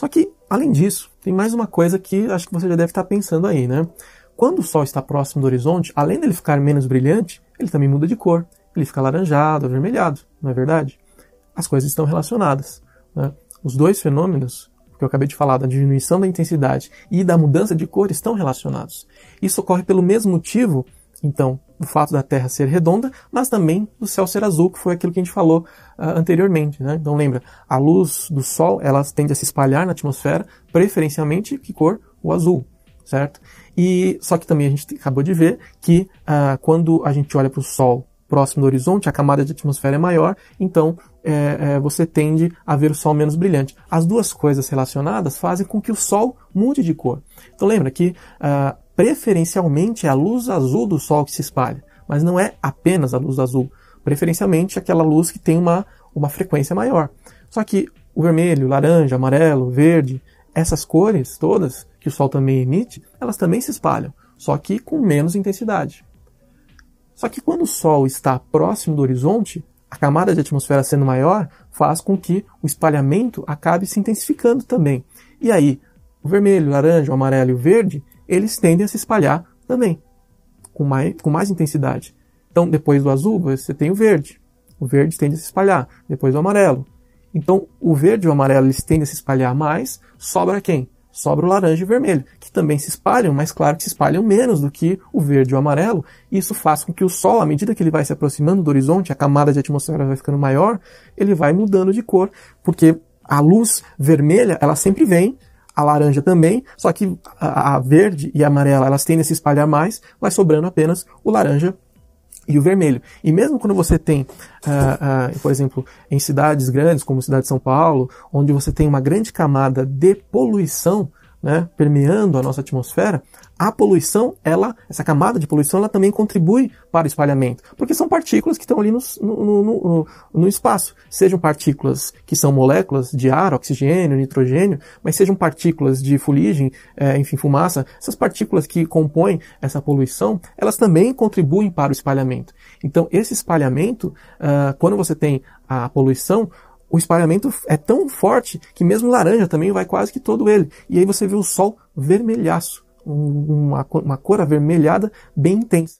Só que, além disso, tem mais uma coisa que acho que você já deve estar pensando aí, né? Quando o Sol está próximo do horizonte, além dele ficar menos brilhante, ele também muda de cor. Ele fica alaranjado, avermelhado, não é verdade? As coisas estão relacionadas. Né? Os dois fenômenos que eu acabei de falar, da diminuição da intensidade e da mudança de cor, estão relacionados. Isso ocorre pelo mesmo motivo, então, do fato da Terra ser redonda, mas também do céu ser azul, que foi aquilo que a gente falou uh, anteriormente. Né? Então lembra, a luz do Sol ela tende a se espalhar na atmosfera, preferencialmente que cor? O azul, certo? E só que também a gente acabou de ver que uh, quando a gente olha para o Sol próximo do horizonte, a camada de atmosfera é maior, então é, é, você tende a ver o Sol menos brilhante. As duas coisas relacionadas fazem com que o Sol mude de cor. Então lembra que uh, preferencialmente é a luz azul do Sol que se espalha, mas não é apenas a luz azul. Preferencialmente aquela luz que tem uma, uma frequência maior. Só que o vermelho, laranja, amarelo, verde, essas cores todas que o Sol também emite, elas também se espalham, só que com menos intensidade. Só que quando o Sol está próximo do horizonte, a camada de atmosfera sendo maior faz com que o espalhamento acabe se intensificando também. E aí, o vermelho, o laranja, o amarelo e o verde, eles tendem a se espalhar também, com mais, com mais intensidade. Então, depois do azul, você tem o verde. O verde tende a se espalhar, depois o amarelo. Então, o verde e o amarelo eles tendem a se espalhar mais, sobra quem? Sobra o laranja e o vermelho, que também se espalham, mas claro que se espalham menos do que o verde e o amarelo. Isso faz com que o Sol, à medida que ele vai se aproximando do horizonte, a camada de atmosfera vai ficando maior, ele vai mudando de cor, porque a luz vermelha, ela sempre vem, a laranja também, só que a, verde e a amarela, elas tendem a se espalhar mais, vai sobrando apenas o laranja e o vermelho. E mesmo quando você tem, uh, uh, por exemplo, em cidades grandes, como a cidade de São Paulo, onde você tem uma grande camada de poluição, né, permeando a nossa atmosfera, a poluição, ela, essa camada de poluição, ela também contribui para o espalhamento, porque são partículas que estão ali no, no, no, no, espaço, sejam partículas que são moléculas de ar, oxigênio, nitrogênio, mas sejam partículas de fuligem, é, enfim, fumaça, essas partículas que compõem essa poluição, elas também contribuem para o espalhamento. Então, esse espalhamento, uh, quando você tem a poluição, o espalhamento é tão forte que mesmo laranja também vai quase que todo ele. E aí você vê o sol vermelhaço, uma, uma cor avermelhada bem intensa.